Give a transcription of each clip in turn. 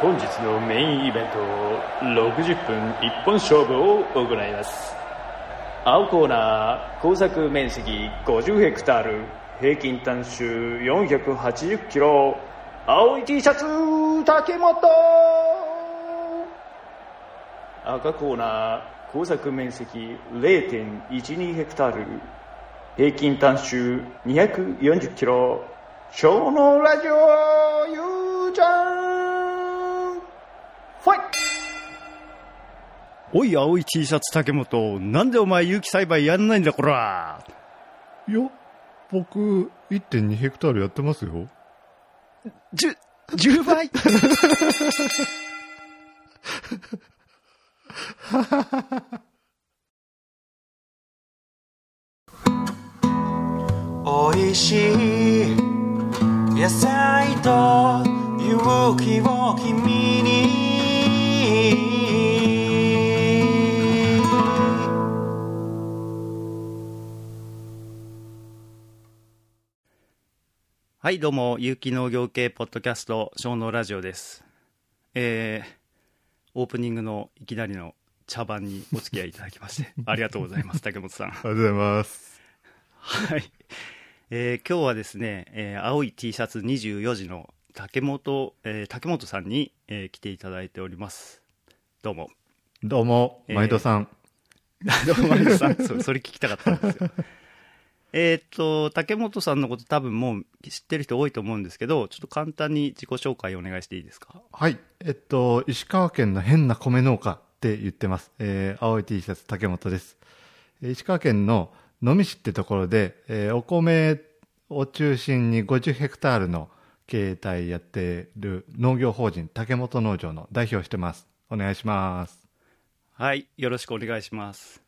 本日のメインイベント60分一本勝負を行います。青コーナー工作面積50ヘクタール平均単種480キロ青い T シャツ竹本赤コーナー工作面積0.12ヘクタール平均単種240キロ。小のラジオゆうちゃん。おい、青い T シャツ竹本。なんでお前有機栽培やんないんだ、こら。いや、僕、1.2ヘクタールやってますよ。じゅ、10倍 おいしい野菜と勇気を君にはい、どうも、有機農業系ポッドキャスト、小農ラジオです。えー、オープニングのいきなりの茶番にお付き合いいただきまして、ありがとうございます、竹本さん。ありがとうございます。はい。えー今日はですね、えー青い T シャツ24時の竹本、えー竹本さんに、えー来ていただいております。どうも。どうも、えー毎度さん。どうも、前田さん。それ聞きたかったんですよ。えーっと、竹本さんのこと多分もう知ってる人多いと思うんですけど、ちょっと簡単に自己紹介お願いしていいですか？はい。えっと、石川県の変な米農家って言ってます。えー青い T シャツ竹本です。えー石川県の能美市ってところで、えーお米を中心に50ヘクタールの経営体やってる農業法人竹本農場の代表をしてます。お願いします。はい、よろしくお願いします。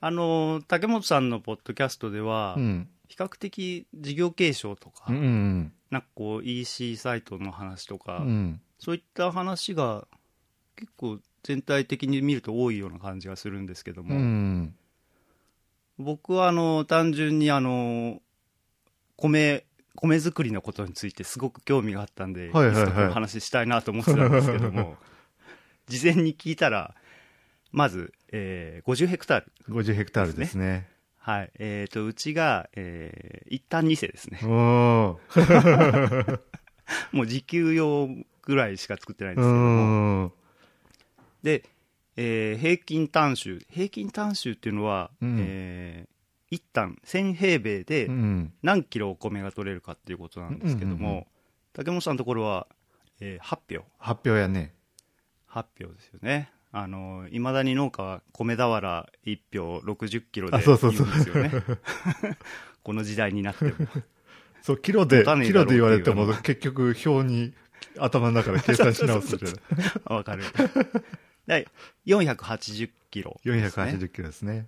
あの、竹本さんのポッドキャストでは、うん。比較的事業継承とか、うんうんなんかこう EC サイトの話とか、うん。うん。そういった話が結構全体的に見ると多いような感じがするんですけどうも、ん。僕はあの単純にあの米米作りのことについてすごく興味があったんで、はいはいはい話したいなと思ってたんですけども 事前に聞いたらまず、えー50ヘクタール50ヘクタールですね。はいえー、とうちが、えー一旦2世ですねおー。もう自給用ぐらいしか作ってないんでうすけどもん。で、えー平均単種平均単種っていうのは、うんえー一旦1000平米でうん。何キロお米が取れるかっていうことなんですけども、うんうんうん竹本さんのところは、えー8票発表やね。8票ですよねあのいまだに農家は米俵1票60キロであ言そううんそう。そうですよね。この時代になっても。そう、キロで、キロで言われても、結局、表に頭の中で計算し直すじゃない。わかる。で480キロね、480キロですね。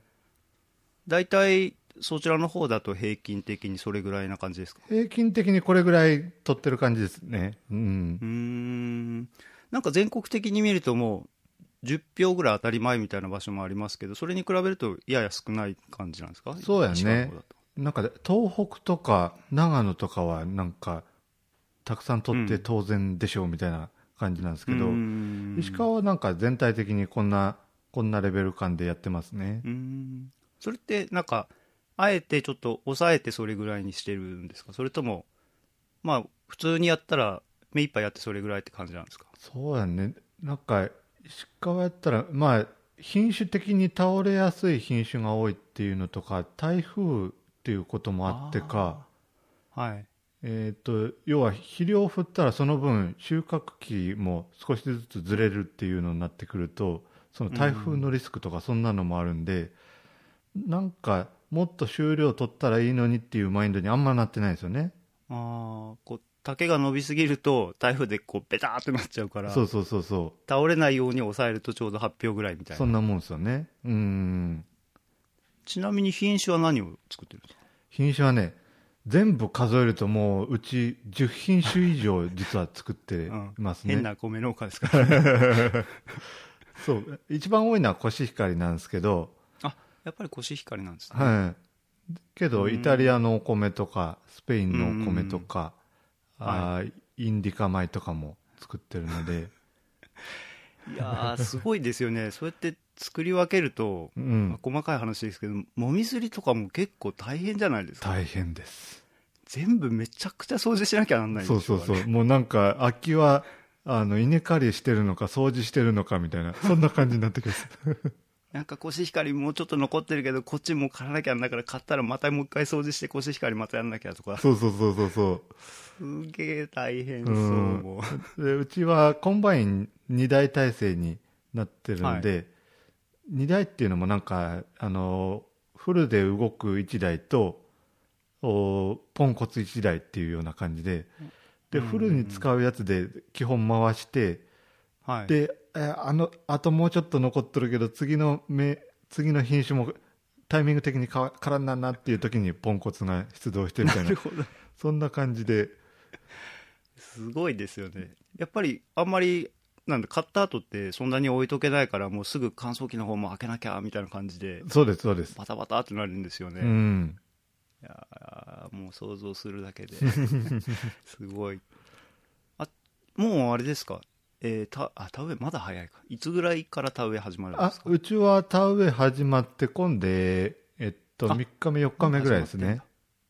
大体そちらの方だと平均的にそれぐらいな感じですか？平均的にこれぐらい取ってる感じですね。う。うんーん。なんか全国的に見るともう10票ぐらい当たり前みたいな場所もありますけどそれに比べるとやや少ない感じなんですか？そうやね。なんか、東北とか長野とかは、なんか、たくさん取って当然でしょうみたいな感じなんですけど、うーん。石川はなんか全体的にこんな、こんなレベル感でやってますね。それってなんかあえてちょっと抑えてそれぐらいにしてるんですか？それともまあ普通にやったら目いっぱいやってそれぐらいって感じなんですか？そうやね。なんか、石川やったら、まあ、品種的に倒れやすい品種が多いっていうのとか、台風っていうこともあってか、はいえっ、と、要は肥料を振ったらその分収穫期も少しずつずれるっていうのになってくると、その台風のリスクとかそんなのもあるんで、なんか、もっと収量取ったらいいのにっていうマインドにあんまなってないですよね。ああこう丈が伸びすぎると台風でこうベターってなっちゃうからそうそうそうそ倒れないように抑えるとちょうど8票ぐらいみたう。いなんそなもんですよね。うん。ちなみに品種は何を作ってるんですか？品種はね、全部数えるともううち10品種以上実は作っていますね。変な米農家ですか？ら そう。一番多いのはコシヒカリなんですけど、あやっぱりコシヒカリなんですね、はい。けど、うんイタリアのお米とか、スペインのお米とか、うんあーインディカ米とかも作ってるので、いやーすごいですよねそうやって作り分けると、うんまあ細かい話ですけどもみすりとかも結構大変じゃないですか大変です。全部めちゃくちゃ掃除しなきゃなんないそうそうそう。もうなんか、空きは、あの、稲刈りしてるのか、掃除してるのかみたいな、そんな感じになってきます。なんかコシヒカリもうちょっと残ってるけどこっちも刈らなきゃなんだから買ったらまたもう一回掃除してコシヒカリまたやんなきゃとか。そうそうそうそうそすげえ大変う。そう、うんもうでうちはコンバイン2台体制になってるんで、2台っていうのもなんか、あの、フルで動く1台と、おポンコツ1台っていうような感じで、で、フルに使うやつで基本回して、はい。で、えーあの、あともうちょっと残っとるけど、次の目、次の品種もタイミング的にかからんなんなっていう時にポンコツが出動してみたいな。なそんな感じで、すごいですよね。やっぱりあんまりなんだ買った後ってそんなに置いとけないからもうすぐ乾燥機の方も開けなきゃみたいな感じでそうです、そうです。バタバタってなるんですよね、うん。いやーもう想像するだけで。すごい。あもうあれですか？えー、たあ田植えまだ早いか。いつぐらいから田植え始まるんであすか？うちは田植え始まって今で、えっと、あ3日目、4日目ぐらいですね。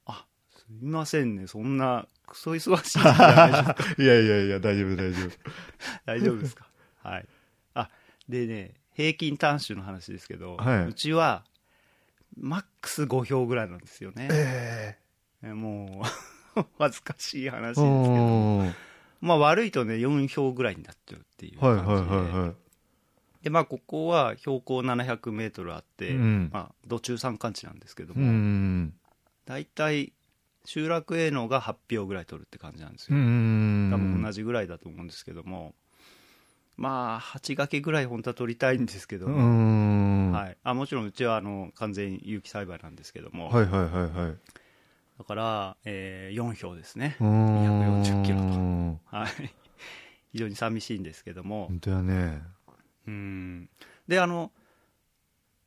あすみませんね。そんなクソ忙しいいです いやいやいや、大丈夫、大丈夫。大丈夫ですか？はい。あでね平均単種の話ですけど、はい。うちはマックス5票ぐらいなんですよね、ええもう 恥ずかしい話えですけどまあ悪いとね4票ぐらいになっちゃうっていうはい感じで、はいはいはい。でまあここは標高700メートルあって、うんまあ土中山間地なんですけどうも、ん。大体集落営農が8票ぐらい取るって感じなんですうよ、ん。多分同じぐらいだと思うんですけどもまあ8掛けぐらい本当は取りたいんですけどうも、ん。はい、あもちろんうちはあの完全有機栽培なんですけども、はいはいはいはい。だから、えー4票ですね、うん240キロと本はい、非常に寂しいんですけども、当やね。うんであの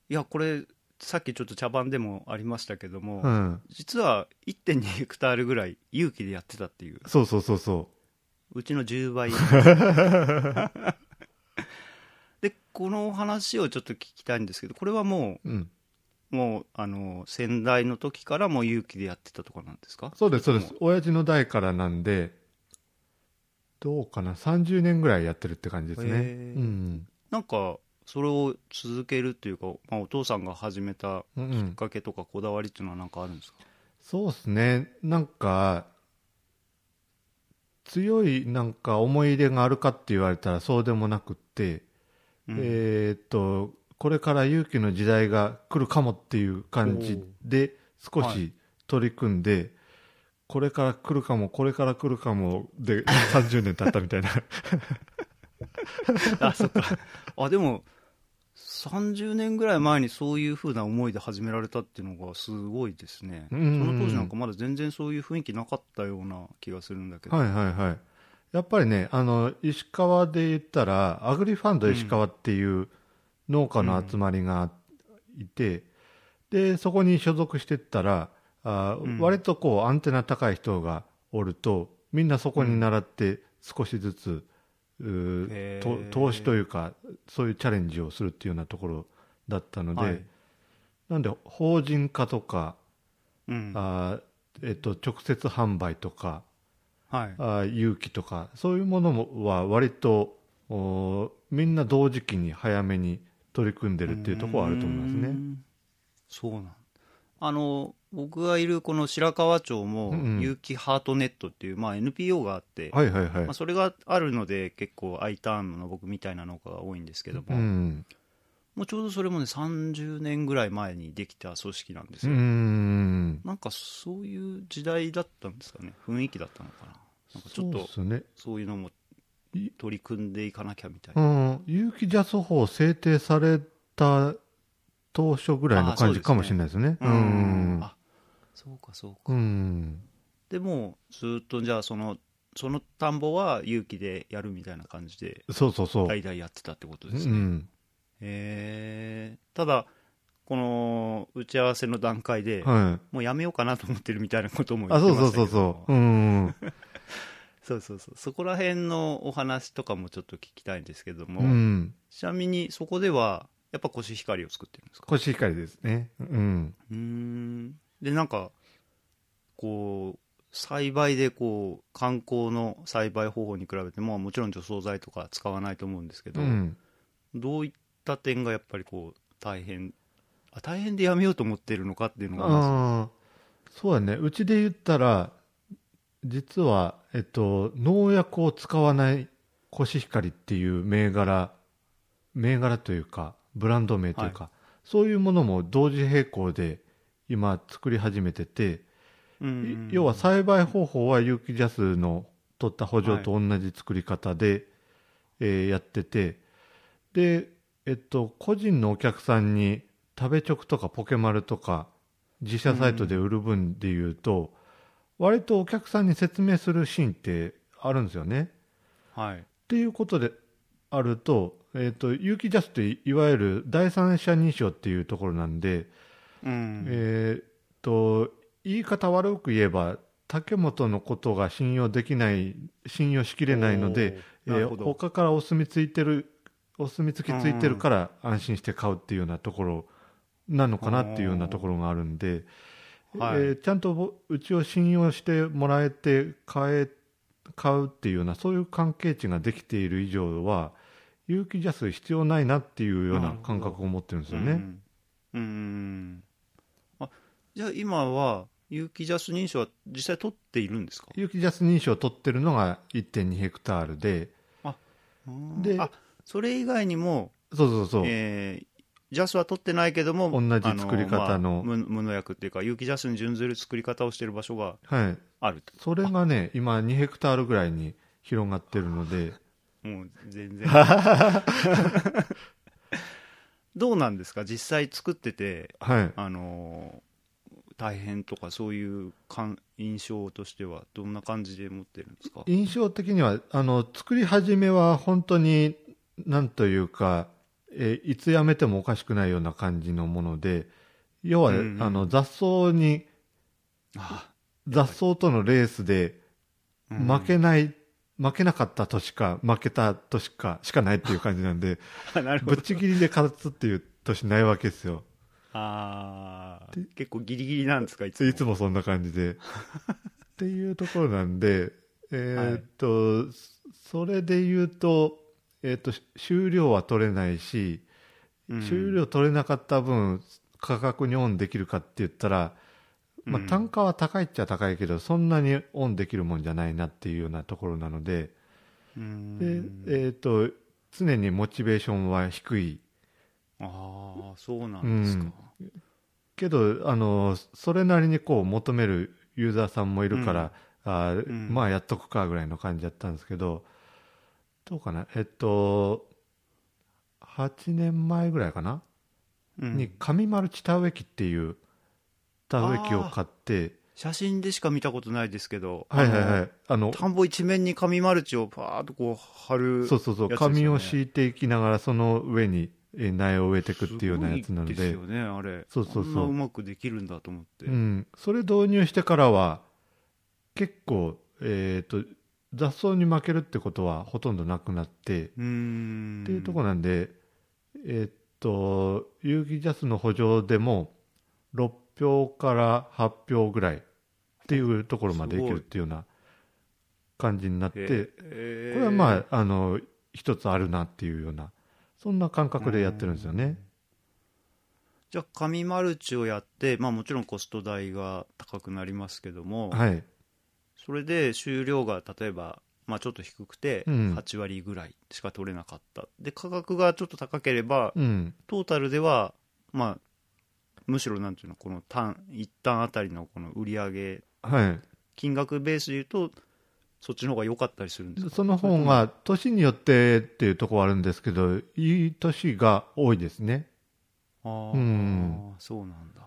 いやこれさっきちょっと茶番でもありましたけども、うん。実は1.2 ヘクタールぐらい有機でやってたっていうそうそうそうそうちの10倍 でこの話をちょっと聞きたいんですけどこれはもう。うん。うもうあの先代の時からもう有機でやってたとかなんですか？そうですそうです。親父の代からなんで、どうかな、30年ぐらいやってるって感じですね。うん。なんかそれを続けるっていうか、まあ、お父さんが始めたうんうんきっかけとかこだわりっていうのは何かあるんですか、そうですね。なんか、強いなんか思い入れがあるかって言われたらそうでもなくって、うんえーっと、これから勇気の時代が来るかもっていう感じで少はし取り組んで、これから来るかも、これから来るかもで 30年経ったみたいな。あそっか。あでも30年ぐらい前にそういうふうな思いで始められたっていうのがすごいですね、うんうんうん。その当時なんかまだ全然そういう雰囲気なかったような気がするんだけど、はいはいはい。やっぱりね、あの、石川で言ったら、アグリファンド石川っていう農家の集まりがいて、で、そこに所属してったら、あうん。割とこう、アンテナ高い人がおると、みんなそこに習って少しずつ、うーへー。と投資というか、そういうチャレンジをするっていうようなところだったので、はい。なんで、法人化とか、うん。あえっと、直接販売とか、はい。あ勇気とかそういうものもは割とおみんな同時期に早めに取り組んでるっていうところはあると思いますね。うんそうなんあの僕がいるこの白川町も有機ハートネットっていう、まあ、NPO があって、はいはいはいまあ、。それがあるので結構 I ターンの僕みたいな農家が多いんですけども、うん。もうちょうどそれもね30年ぐらい前にできた組織なんですうよ、ん。なんかそういう時代だったんですかね雰囲気だったのかななんかちょっとそうね。そういうのもい取り組んでいかなきゃみたいううな、ん。有機ジャス法制定された当初ぐらいの感じかもしれないですね。ううんん。あそうかそうか、うん。でもずっとじゃあそのその田んぼは有機でやるみたいな感じでそうそうそう。代々やってたってことうですね、ん。へえただこの打ち合わせの段階で、はい。もうやめようかなと思ってるみたいなことも言あ、ってそうましたけどそうそうそう。うん。そうそうそうそこら辺のお話とかもちょっと聞きたいんですけども、うん。ちなみにそこではやっぱコシヒカリを作ってるんですか？コシヒカリですね。うん。うーんでなんかこう栽培でこう観光の栽培方法に比べてももちろん除草剤とか使わないと思うんですけど、うん。どういった点がやっぱりこう大変？あ大変でやめようと思ってるのかっていうのがそうやね。うちで言ったら、実は、えっと、農薬を使わないコシヒカリっていう銘柄、銘柄というか、ブランド名というか、そういうものも同時並行で今作り始めてて、要は栽培方法は有機ジャスの取った補助と同じ作り方で、えーやっててでえっと個人のお客さんに食べチョクとかポケマルとか自社サイトで売る分でいうと、割とお客さんに説明するシーンってあるんですよね。はい。っていうことであると,、えっと有機ジャスっていいわゆる第三者認証っていうところなんで、うん。えと言い方悪く言えば竹本のことが信用できない信用しきれないので、えー他からお墨ついてるお墨付きついてるから安心して買うっていうようなところなのかなっていうようなところがあるんで、はい。えーちゃんとぼうちを信用してもらえて買え買うっていうようなそういう関係値ができている以上は有機ジャス必要ないなっていうような感覚を持ってるんですよね。うんうん。あじゃあ今は有機ジャス認証は実際取っているんですか？有機ジャス認証を取ってるのが1.2ヘクタールで、であそれ以外にも、そうそうそう、えージャスは取ってないけども同じ作り方の。あまあ無無農薬っていうか有機ジャスに準ずる作り方をしている場所がはい、あると。それがね、今2ヘクタールぐらいに広がってるので、もう全然。どうなんですか？実際作っててはい、あのー大変とかそういう感印象としてはどんな感じで持ってるんですか？印象的にはあの作り始めは本当になんというか、えーいつやめてもおかしくないような感じのもので要は、うんうんあの雑草にあ雑草とのレースでうん。負けない、負けなかった年か負けた年かしかないっていう感じなんで なるほど。ぶっちぎりで勝つっていう年ないわけですよ。あー結構ギリギリなんですかいつも。いつもそんな感じで。っていうところなんでえーっと、それで言うと,、えーっと収量は取れないし、うん。収量取れなかった分価格にオンできるかって言ったら、まあうん。単価は高いっちゃ高いけどそんなにオンできるもんじゃないなっていうようなところなのでうん。で、えーっと常にモチベーションは低い。ああそうなんですか、けどあのそれなりにこう求めるユーザーさんもいるから、あまあやっとくかぐらいの感じだったんですけどどうかな。えっと8年前ぐらいかな、うん。に紙マルチ田植え機っていう田植え機を買って。写真でしか見たことないですけど。はいはいはい。あの田んぼ一面に紙マルチをパーッとこう貼るそうそうそう。紙を敷いていきながらその上にえー苗を植えていくっていうようなやつなので。ですよねあれ。そうそうそう。こんなうまくできるんだと思って、うん、それ導入してからは結構、えー、と雑草に負けるってことはほとんどなくなって、っていうところなんで、えっ、と有機ジャスの補助でも6票から8票ぐらいっていうところまでいけるっていうような感じになって、えー。これはまああの一つあるなっていうようなそんな感覚でやってるんですよね。じゃあ紙マルチをやって、まあ、もちろんコスト代が高くなりますけども、はい、それで収量が例えば、まあ、ちょっと低くてうん。8割ぐらいしか取れなかった、で価格がちょっと高ければうん、トータルでは、まあ、むしろなんていうのこの単一単あたりのこの売り上げはい。金額ベースでいうとそっちの方が良かったりするんですか？その方が年によってっていうところはあるんですけどいい年が多いですねああ、うんそうなんだ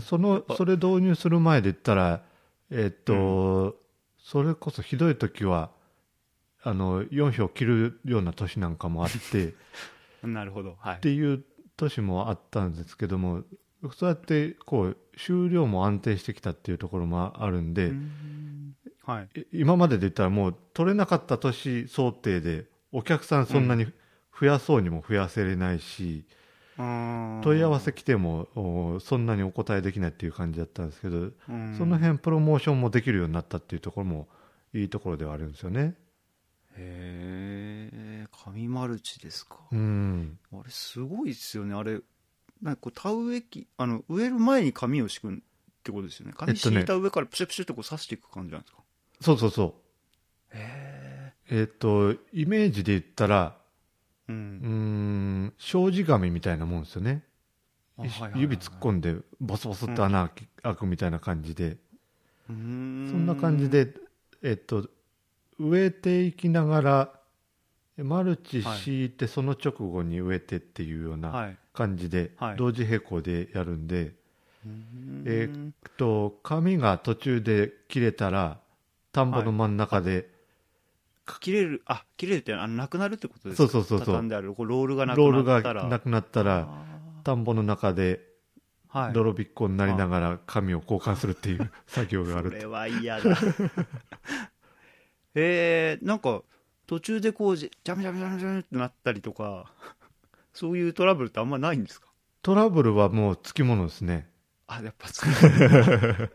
そのそれ導入する前で言ったらえっと、それこそひどい時はあの4票切るような年なんかもあってっ なるほど。はい。ていう年もあったんですけどもそうやってこう収量も安定してきたっていうところもあるんで、うん。はい。い今までで言ったらもう取れなかった年想定でお客さんそんなに増やそうにも増やせれないし、問問い合わせ来てもおそんなにお答えできないっていう感じだったんですけど、うん。その辺プロモーションもできるようになったっていうところもいいところではあるんですよね。へえ紙マルチですか、うん。あれすごいですよね。あれなんかこう田植え機あの植える前に紙を敷くってことですよね。紙えっとね。敷いた上からプシュプシュってこう刺していく感じなんですか。そうそうそう。へえっ、とイメージで言ったらえううん。障子紙みたいなもんですよね。あはいはいはい指突っ込んでボソボソって穴開くみたいな感じで、ん。そんな感じで、えっと、植えていきながらマルチ敷いてその直後に植えてっていうようなはい。感じではい。同時並行でやるんで、えーっと紙が途中で切れたら田んぼの真ん中で、切れるあ切れるってあのなくなるってことですか？そうそうそうそう。畳んであるこうロールがなくロールがなったらなくなったらあ田んぼの中でーはい。泥びっこになりながら紙を交換するっていう 作業があるそれは嫌だ。えー、なんか途中でこうジャムジャムジャムジャムってなったりとかそういうトラブルってあんまないんですか？トラブルはもうつきものですね。あやっぱそう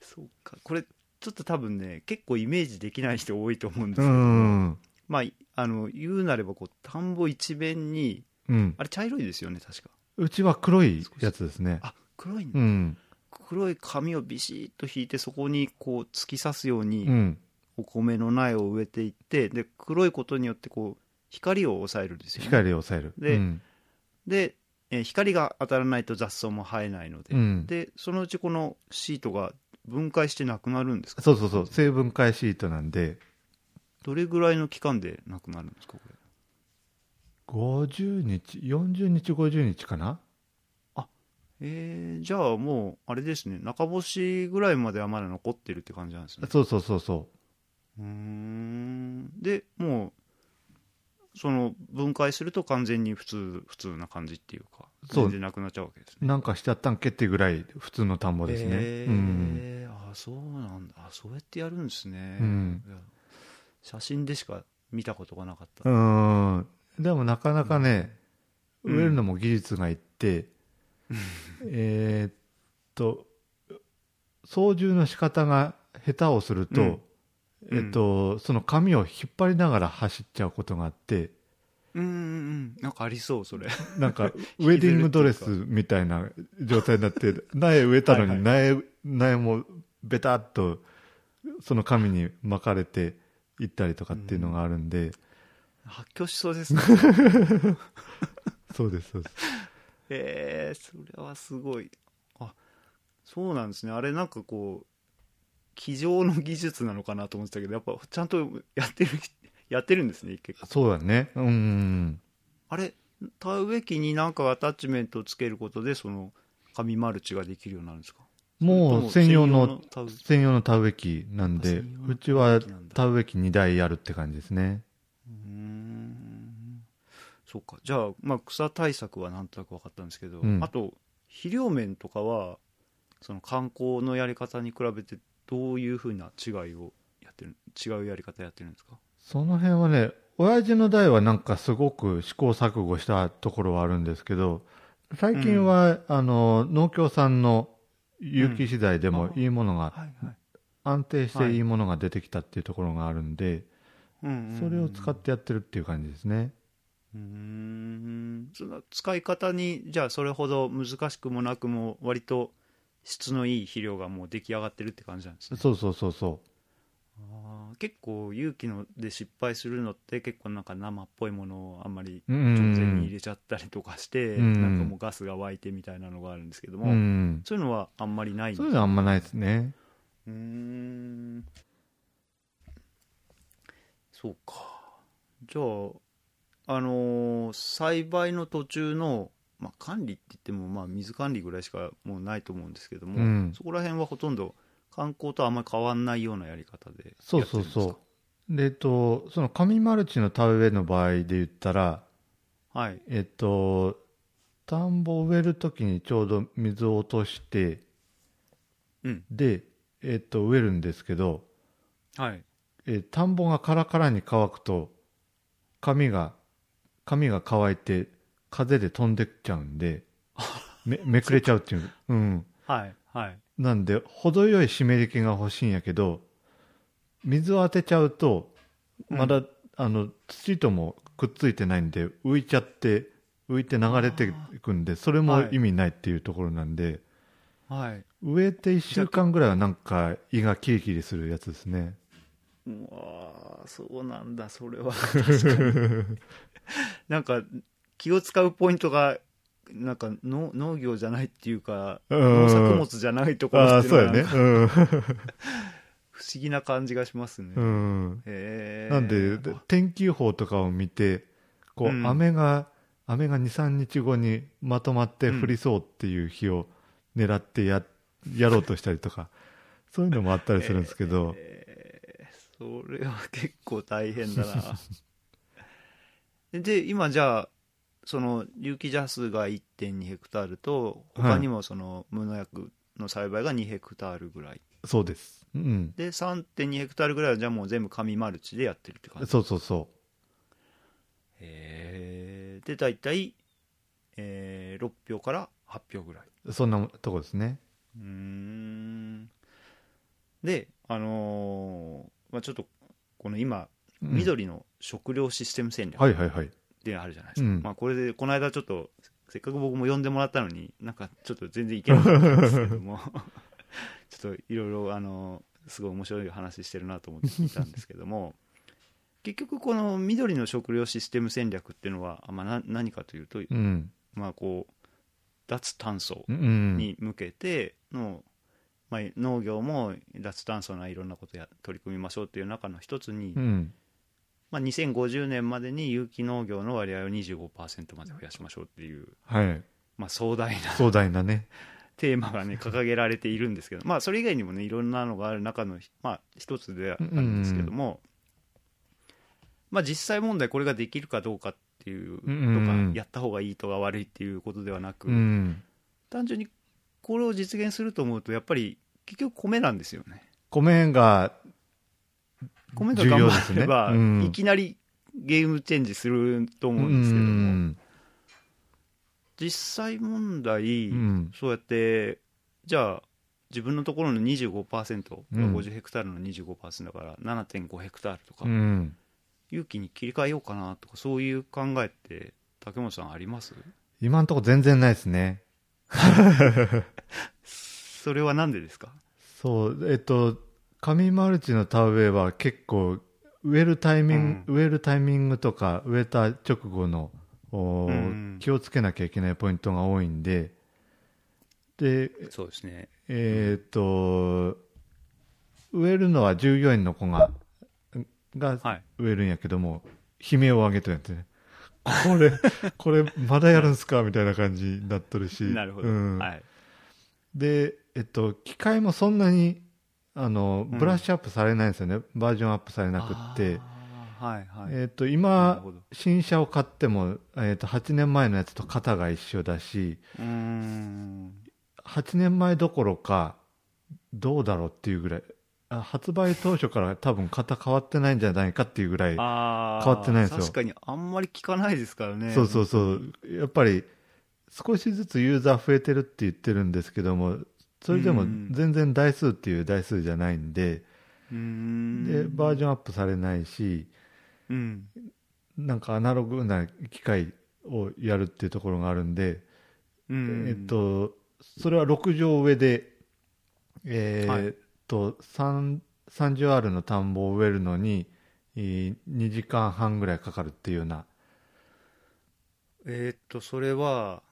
そうか。これちょっと多分ね結構イメージできない人多いと思うんですうけど、ん。まああの言うなればこう田んぼ一面にうん。あれ茶色いですよね確か。うちは黒いやつですね。あ黒いんだ。うん。黒い紙をビシッと引いてそこにこう突き刺すようにうん。お米の苗を植えていってで黒いことによってこう光を抑えるんですよ、ね、光を抑える。でうん。で、えー光が当たらないと雑草も生えないので、うん。でそのうちこのシートが分解してなくなるんですか？そうそうそう。成分解シートなんで。どれぐらいの期間でなくなるんですか？これ。50日40日50日かな？えー、じゃあもうあれですね。中干しぐらいまではまだ残ってるって感じなんですね。そうそうそうそうーん。でもうその分解すると完全に普通普通な感じっていうか全然なくなっちゃうわけですね。うなんかしちゃったんけっていうぐらい普通の田んぼですね、へー。うん。あそうなんだ。あそうやってやるんですね、うん。写真でしか見たことがなかった、うん。でもなかなかね、うん。植えるのも技術がいって、えーっと操縦の仕方が下手をすると、うん。えっと、その紙を引っ張りながら走っちゃうことがあってうんうんうん。なんかありそうそれ。なんかウェディングドレスみたいな状態になって苗植えたのに苗苗もベタっとその紙に巻かれていったりとかっていうのがあるんで、発狂しそうですね。そうですそうです。へえそれはすごい。あそうなんですね。あれなんかこう机上の技術なのかなと思ってたけどやっぱちゃんとやってるやってるんですね結構。そうだね。うんあれ田植え機になんかアタッチメントをつけることでその紙マルチができるようになるんですか？もう専用の田植え専用の田植え機なんでうちは田植え機なんだ。田植え機2台あるって感じですね。うーん。そうか。じゃあ、まあ、草対策はなんとなく分かったんですけど、うん。あと肥料面とかはその観光のやり方に比べてどういうふうな違いをやってる違うやり方やってるんですか？その辺はね親父の代はなんかすごく試行錯誤したところはあるんですけど最近は、あの農協さんの有機資材でもいいものが、はいはい。安定していいものが出てきたっていうところがあるんで、うんうんうん。それを使ってやってるっていう感じですね。うーん。その使い方にじゃあそれほど難しくもなくも割と質のいい肥料がもう出来上がってるって感じなんですね。そうそうそうそあー結構有機ので失敗するのって結構なんか生っぽいものをあんまり直前に入れちゃったりとかして、うん。なんかもうガスが湧いてみたいなのがあるんですけどうも、ん。そういうのはあんまりないそういうのはあんまないですね。うーん。そうか。じゃああのー栽培の途中の、まあ、管理って言っても、まあ、水管理ぐらいしかもうないと思うんですけども、うん。そこら辺はほとんど観光とあんまり変わんないようなやり方でそうやってるんですか？そうそうでえっとその紙マルチの田植えの場合で言ったらはい。えっと田んぼを植えるときにちょうど水を落としてうん。でえっと植えるんですけど、はい。えー田んぼがカラカラに乾くと髪が髪が乾いて風で飛んでっちゃうんでめ めくれちゃうっていう。うん。はいはいなんで程よい湿り気が欲しいんやけど水を当てちゃうとまだ、あの土ともくっついてないんで浮いちゃって浮いて流れていくんでそれも意味ないっていうところなんで、はい。植えて1週間ぐらいはなんか胃がキリキリするやつですね。うわーそうなんだそれは。確かに。なんか気を使うポイントがなんかの農業じゃないっていうかうん。農作物じゃないところっていそうのがうん。不思議な感じがしますね、うん。なんでで天気予報とかを見てこう、うん。雨が雨が23日後にまとまって降りそうっていう日を狙ってや,、やろうとしたりとか そういうのもあったりするんですけど、えー。それは結構大変だな。で今じゃあその有機ジャスが1.2ヘクタールと他にもその無農薬の栽培が2ヘクタールぐらい。そうです、うん、で3.2ヘクタールぐらいはじゃあもう全部紙マルチでやってるって感じ。そうそうそへえで大体、えー、6票から8票ぐらい。うそんなとこですね。うーん。であのーまあ、ちょっとこの今うん。緑の食料システム戦略。っはいはいはいてあるじゃないですか、うん。まあ、これでこの間ちょっとせっかく僕も呼んでもらったのになんかちょっと全然いけなかったんですけども ちょっといろいろあのすごい面白い話してるなと思って聞いたんですけども 結局この緑の食料システム戦略っていうのは、まあ、な何かというと、うん。まあ、こう脱炭素うんに向けての、まあ、農業も脱炭素ないろんなことや取り組みましょうっていう中の一つに、うんまあ、2050年までに有機農業の割合を25%まで増やしましょうっていう、はい。まあ、壮大な壮大なね。テーマがね掲げられているんですけど、まあ、それ以外にもねいろんなのがある中の、まあ、一つではあるんですけども、まあ、実際問題これができるかどうかっていうとか、うんやった方がいいとか悪いっていうことではなく、うん。単純にこれを実現すると思うとやっぱり結局米なんですよね。米が米が頑張れば、ね。うん。いきなりゲームチェンジすると思ううんですけども、ん実際問題、うん。そうやってじゃあ自分のところの25%、うん。50ヘクタールの25%だから7.5ヘクタールとか、うん。有機に切り替えようかなとかそういう考えって竹本さんあります？今んとこ全然ないですね。それはなんでですか？そうえっと紙マルチの田植えは結構植えるタイミング、植えるタイミングとか植えた直後のうん。気をつけなきゃいけないポイントが多いんで。でそうですね。えーっと植えるのは従業員の子ががはい。植えるんやけども、悲鳴を上げてるんやってね。これ これまだやるんすか？みたいな感じになっとるし。なるほど、うん。はい。で、えっと、機械もそんなにあのうん。ブラッシュアップされないんですよね、バージョンアップされなくって、はいはい、えっと、今新車を買っても、えっと、8年前のやつと型が一緒だしうーん。8年前どころかどうだろうっていうぐらいあ発売当初から多分型変わってないんじゃないかっていうぐらい変わってないですよ。確かにあんまり聞かないですからね。そうそうそう。やっぱり少しずつユーザー増えてるって言ってるんですけどもそれでもうん。全然台数っていう台数じゃないんで、うーん。でバージョンアップされないしうん。なんかアナログな機械をやるっていうところがあるんで、うん。えっとそれは6畳上でえっと、3 30R の田んぼを植えるのに、えー2時間半ぐらいかかるっていうような、えーっとそれははい、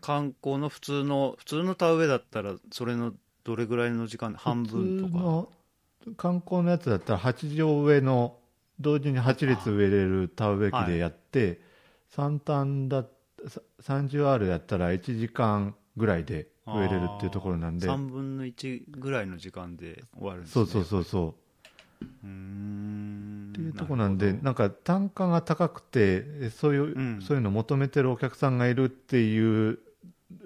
観光の普通の普通の田植えだったらそれのどれぐらいの時間半分とか？観光のやつだったら8畳上の同時に8列植えれる田植え機でやって、3単ださ 30R やったら1時間ぐらいで植えれるっていうところなんで。3分の1ぐらいの時間で終わるんです、ね、そうそうそうそうっていうところなんでなんか単価が高くてえそういう、うん。そういうのを求めてるお客さんがいるっていう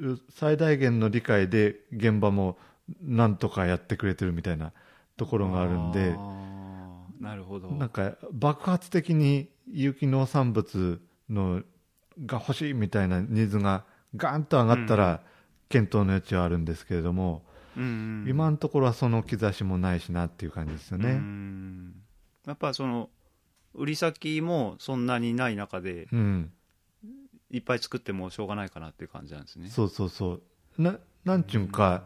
う最大限の理解で現場もなんとかやってくれてるみたいなところがあるんでなるほど。なんか爆発的に有機農産物のが欲しいみたいなニーズがガーンと上がったら検討の余地はあるんですけれども、今のところはその兆しもないしなっていう感じですようね。ん。やっぱその売り先もそんなにない中でうん、いっぱい作ってもしょうがないかなっていう感じなんですね。そうそうそう。ななんちゅうんか、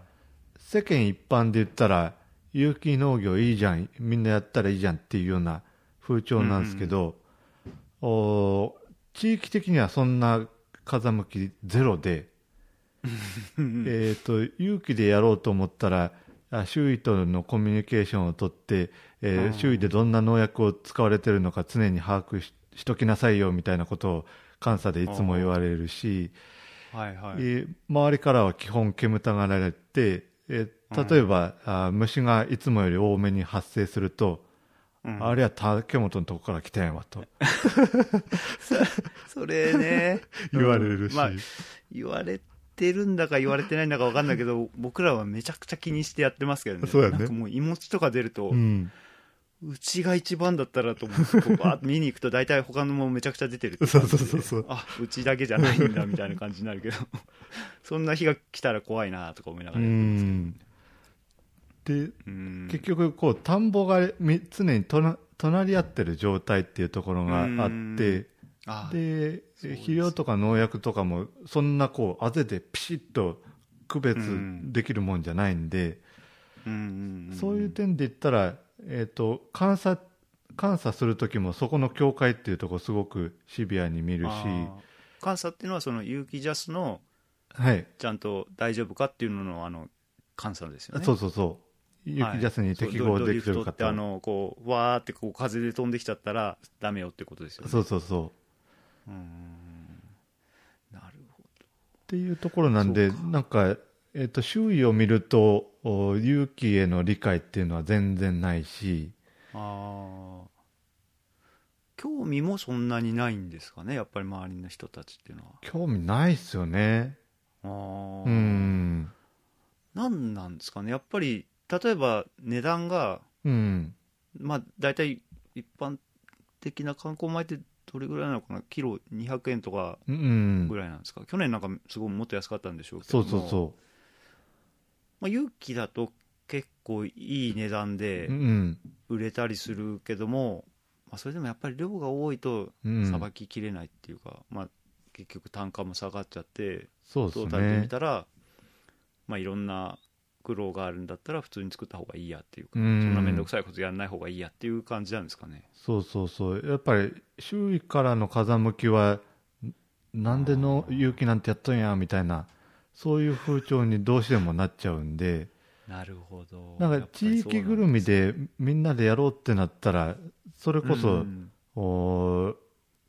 世間一般で言ったら有機農業いいじゃんみんなやったらいいじゃんっていうような風潮なんですけど、お地域的にはそんな風向きゼロで、えー、と有機でやろうと思ったらあ周囲とのコミュニケーションを取って、えーうん周囲でどんな農薬を使われてるのか常に把握ししときなさいよみたいなことを監査でいつも言われるし、はいはい、えー周りからは基本煙たがられて、えー例えば、あ虫がいつもより多めに発生すると、うん。あれは竹本のとこから来たんやわと。それね。言われるし、まあ言われてるんだか言われてないんだか分かんないけど 僕らはめちゃくちゃ気にしてやってますけどね。そうやね。なんかもういもちとか出ると、う、うんちが一番だったらと思ってこうバーッと見に行くと大体他のもめちゃくちゃ出てるってそうそうそうそう。あうちだけじゃないんだみたいな感じになるけど。そんな日が来たら怖いなとか思いながうら、んでうん。結局こう田んぼがみ常にとな隣り合ってる状態っていうところがあってあで肥料とか農薬とかもそんなこうあぜでピシッと区別できるもんじゃないんで、うんうんうんそういう点で言ったら、えー、と監査監査する時もそこの境界っていうところすごくシビアに見るし、監査っていうのはその有機ジャスのはい。ちゃんと大丈夫かっていうののあの監査ですよね。そうそうそう。有機ジャスに適合できてるそうドドリフトって方、あのこうわーってこう風で飛んできちゃったらダメよってことですよね。そうそうそうなるほっていうところなんでなんか、えー、と周囲を見るとお勇気への理解っていうのは全然ないし。どああ興味もそんなにないんですかねやっぱり周りの人たちっていうのは。興味ないっすよね。あー。うん。何なんですかねやっぱり例えば値段がうん。まあ大体一般的な観光米ってどれぐらいなのかな？キロ200円とかうんぐらいなんですか、去年なんかすごいもっと安かったんでしょうけども。そうそうそまあ、勇気だと結構いい値段でううん。売れたりするけども、まあ、それでもやっぱり量が多いとうん。さばききれないっていうか、まあ、結局単価も下がっちゃってそうですトータルでたら、まあ、いろんな苦労があるんだったら普通に作った方がいいやっていうか、うん。そんな面倒くさいことやらない方がいいやっていう感じなんですかね。そうそうそう。やっぱり周囲からの風向きはんなんでの勇気なんてやっとんやみたいなそういう風潮にどうしてもなっちゃうんでなるほど。なんか地域ぐるみでみんなでやろうってなったらそれこそ、うん。お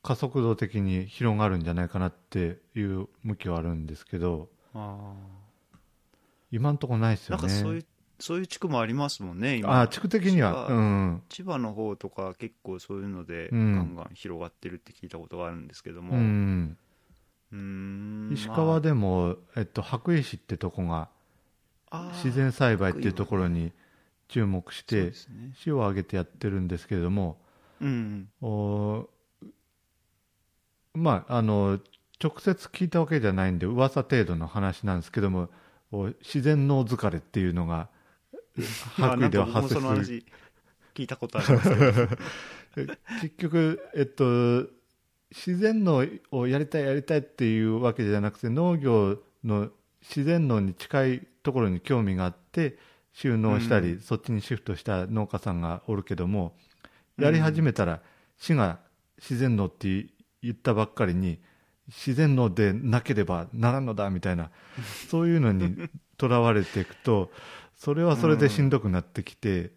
加速度的に広がるんじゃないかなっていう向きはあるんですけど。あ今んとこないですよね。んかそういうそういう地区もありますもんね今。あ地区的には。千葉うん。千葉の方とか結構そういうのでうん。ガンガン広がってるって聞いたことがあるんですけども、ううんーん石川でも、えっと、白衣市ってとこが自然栽培っていうところに注目して市を挙げてやってるんですけれどもうんおまああの直接聞いたわけじゃないんで噂程度の話なんですけどもお自然脳疲れっていうのが 白衣では発生する。話聞いたことありますけど。結局、えっと、自然農をやりたいやりたいっていうわけじゃなくて農業の自然農に近いところに興味があって収納したり、うん。そっちにシフトした農家さんがおるけどもやり始めたら市が自然農って言ったばっかりに自然農でなければならんのだみたいなそういうのにとらわれていくとそれはそれでしんどくなってきて。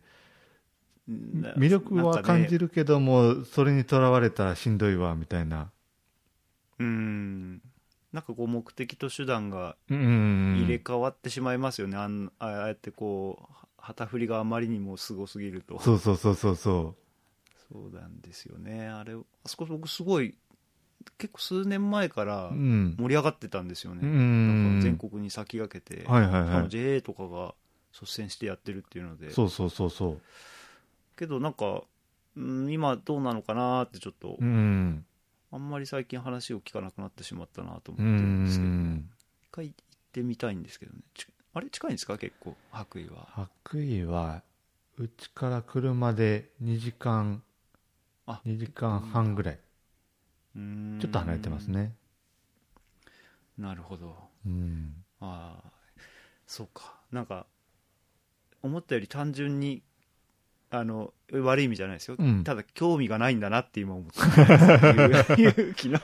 な魅力は感じるるけども、それにとらわれたらしんどいわみたいな、うん。なんかこう目的と手段がうん。入れ替わってしまいますよね、あんああやってこう旗振りがあまりにもすごすぎると。そうそうそうそうそそうなんですよね。あれあそこ僕すごい結構数年前から盛り上がってたんですよね、うん。全国に先駆けて、はいはいはい。JA とかが率先してやってるっていうので。そうそうそうそけどなんか、うん、今どうなのかなってちょっと、ううん。あんまり最近話を聞かなくなってしまったなと思ってうるんですけど一ん回行ってみたいんですけどね。ちあれ近いんですか？結構白衣は。白衣はうちから車で2時間あ2時間半ぐらいちょっと離れてますね。なるほど。うん。ああそうか。なんか思ったより単純にあの悪い意味じゃないですよ、うん。ただ興味がないんだなって今思って 勇気の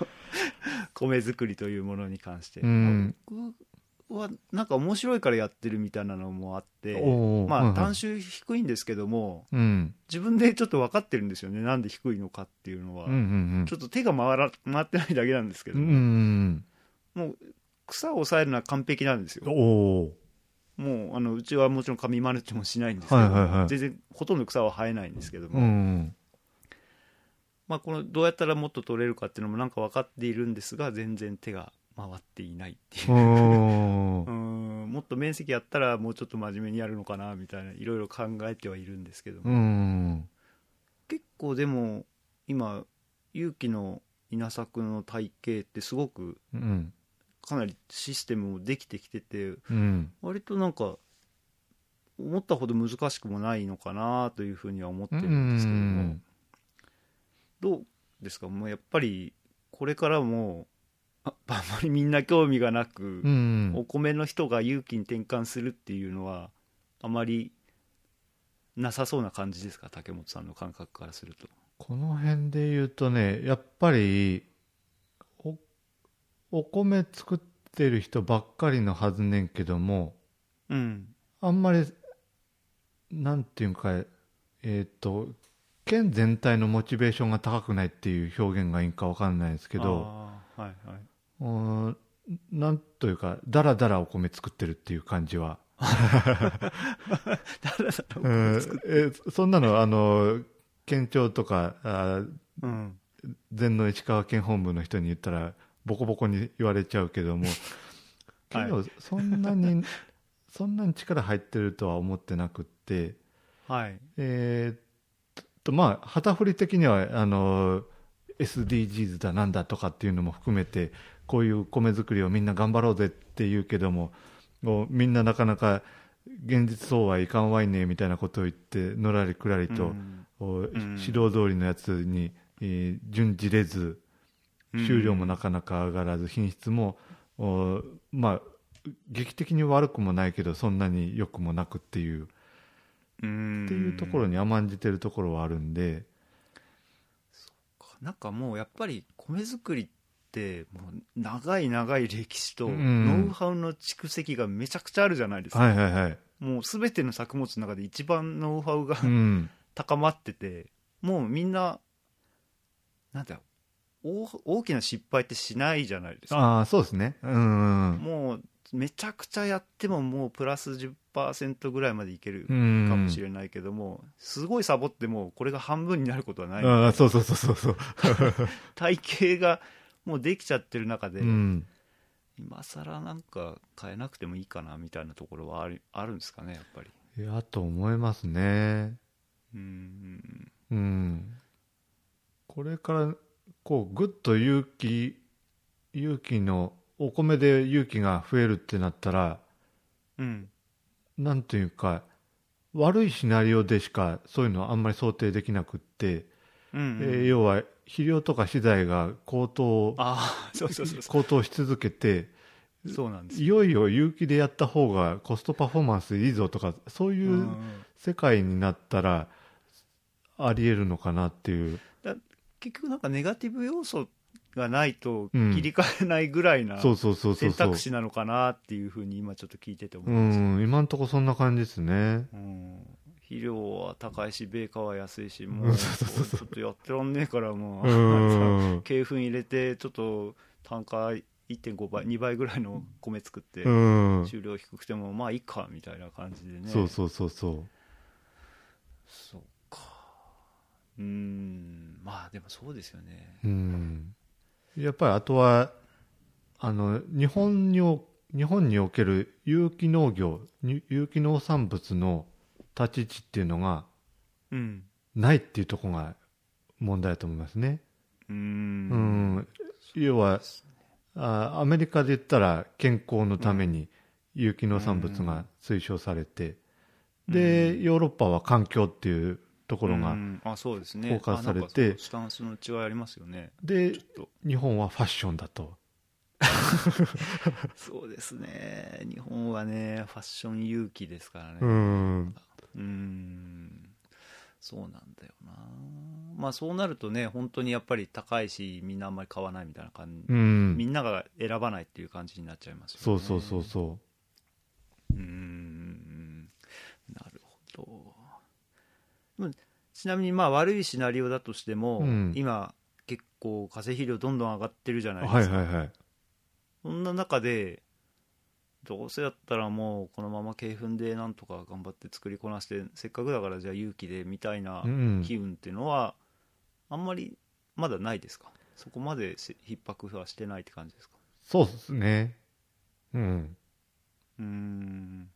米作りというものに関して、うん。僕はなんか面白いからやってるみたいなのもあってまあ単収低いんですけどもうん。自分でちょっと分かってるんですよねなんで低いのかっていうのは、ちょっと手が回ら回ってないだけなんですけども、うんうんもう草を抑えるのは完璧なんですよ。もうあのうちはもちろん紙マルチもしないんですけど、全然ほとんど草は生えないんですけども、うん。まあ、このどうやったらもっと取れるかっていうのもなんか分かっているんですが全然手が回っていないっていう。お うもっと面積やったらもうちょっと真面目にやるのかなみたいないろいろ考えてはいるんですけども、うん。結構でも今勇気の稲作の体系ってすごくうん。かなりシステムもできてきててうん。割となんか思ったほど難しくもないのかなというふうには思ってうるんですけども、ん。どうですか？もうやっぱりこれからもあ あんまりみんな興味がなく、うん。お米の人が勇気に転換するっていうのはあまりなさそうな感じですか？竹本さんの感覚からすると。この辺で言うとねやっぱりおお米作ってる人ばっかりのはずねんけどもうん。あんまりなんていうかえっ、と県全体のモチベーションが高くないっていう表現がいいんかわかんないですけどはいはいうんなんというかだらだらお米作ってるっていう感じは。うんえそんなのあの県庁とかあうん。全の石川県本部の人に言ったらボコボコに言われちゃうけども けどそんなに そんなに力入ってるとは思ってなくってはい。えーっとまあ旗振り的にはあの SDGs だなんだとかっていうのも含めてこういう米作りをみんな頑張ろうぜって言うけどもみんななかなか現実そうはいかんわいねみたいなことを言ってのらりくらりと、指導通りのやつに、えー準じれず収量もなかなか上がらず品質もおまあ劇的に悪くもないけどそんなに良くもなくっていう。うん。っていうところに甘んじてるところはあるんで、なんかもうやっぱり米作りってもう長い長い歴史とうん。ノウハウの蓄積がめちゃくちゃあるじゃないですか、はいはいはい、もう全ての作物の中で一番ノウハウがうん、高まっててもうみんななんだ大大きな失敗ってしないじゃないですか。ああそうですね。うんもうめちゃくちゃやってももうプラス10%ぐらいまでいけるうん。かもしれないけども、すごいサボってもこれが半分になることはない。ああそうそうそうそうそう、体型がもうできちゃってる中で、うん、今更なんか変えなくてもいいかなみたいなところはあるあるんですかねやっぱり。いやと思いますね。うん。うん。これからこうぐっと勇気勇気のお米で勇気が増えるってなったらうん。なんというか悪いシナリオでしかそういうのはあんまり想定できなくって、うんうん。えー要は肥料とか資材が高騰ああそうそうそうそ高騰し続けてうそうなんですいよいよ有機でやった方がコストパフォーマンスいいぞとかそういううん世界になったらありえるのかなっていう、結局なんかネガティブ要素がないとうん。切り替えないぐらいなそうそうそうそうそう。選択肢なのかなっていうふうに今ちょっと聞いてて思ういました、ん今んとこそんな感じですね。うん肥料は高いし米価は安いし もうんうそうそうちょっとやってらんねえからもう。うん。鶏粉入れてちょっと単価1.5倍2倍ぐらいの米作ってうん。収量低くてもまあいいかみたいな感じでね。そうそうそうそう。そうか。うーん。まあでもそうですよね。うん。やっぱりあとはあの日本にお日本における有機農業に有機農産物の立ち位置っていうのがうん。ないっていうところが問題だと思いますね。ううん。ん、要はあアメリカで言ったら健康のために有機農産物が推奨されて、でヨーロッパは環境っていうところが、フォーカスされてあなんかそうスタンスの違いありますよね。で日本はファッションだと。そうですね。日本はねファッション勇気ですからね。うんうん。そうなんだよな。まあそうなるとね本当にやっぱり高いしみんなあんまり買わないみたいな感じ、うん。みんなが選ばないっていう感じになっちゃいますよね。そうそうそうそう。うん。なるほど。ちなみにまあ悪いシナリオだとしても、うん。今結構化成肥料どんどん上がってるじゃないですか、はいはいはい。そんな中でどうせだったらもうこのまま鶏粉でなんとか頑張って作りこなしてせっかくだからじゃあ勇気でみたいなうん。機運っていうのはあんまりまだないですか？そこまでせ逼迫はしてないって感じですか？そうですね。うん。うーん。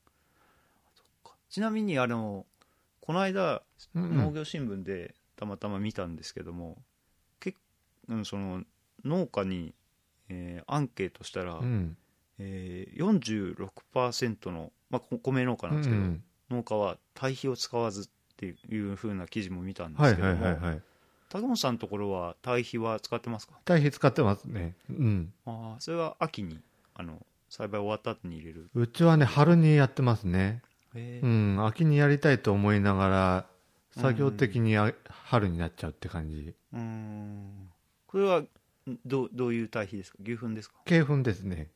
ちなみにあのこの間農業新聞でたまたま見たんですけども、結うんその農家に、えーアンケートしたら、うんえー、46%の、まあ、こ米農家なんですけど、うん農家は堆肥を使わずっていう風な記事も見たんではいすけども、はいはいはい高本さんのところは堆肥は使ってますか？堆肥使ってますね。うん。ああそれは秋にあの栽培終わった後に入れる？うちはね春にやってますね。うん秋にやりたいと思いながら作業的にあ春になっちゃうって感じ。うーん。これはんどうどういう堆肥ですか？牛糞ですか？鶏粉ですね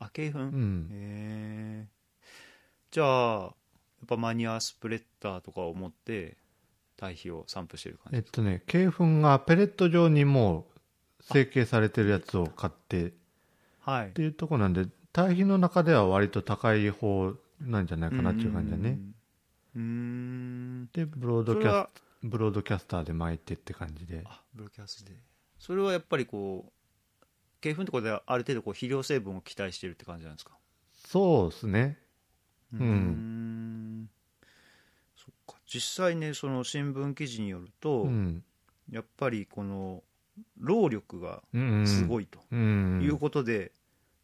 あ鶏粉、へうん。えじゃあやっぱマニュアスプレッダーとかを持って堆肥を散布してる感じえっとね鶏粉がペレット状にもう成形されてるやつを買ってっはい。ていうとこなんで堆肥の中では割と高い方なんじゃないかなっていう感じだね。うーん。でブロードキャスブロードキャスターで巻いてって感じで。あブロキャスで。それはやっぱりこう鶏粉ってことである程度こう肥料成分を期待してるって感じなんですか？そうですね。うん。ん。そっか。実際ねその新聞記事によると、うん。やっぱりこの労力がうんすごいとうんいうことで,、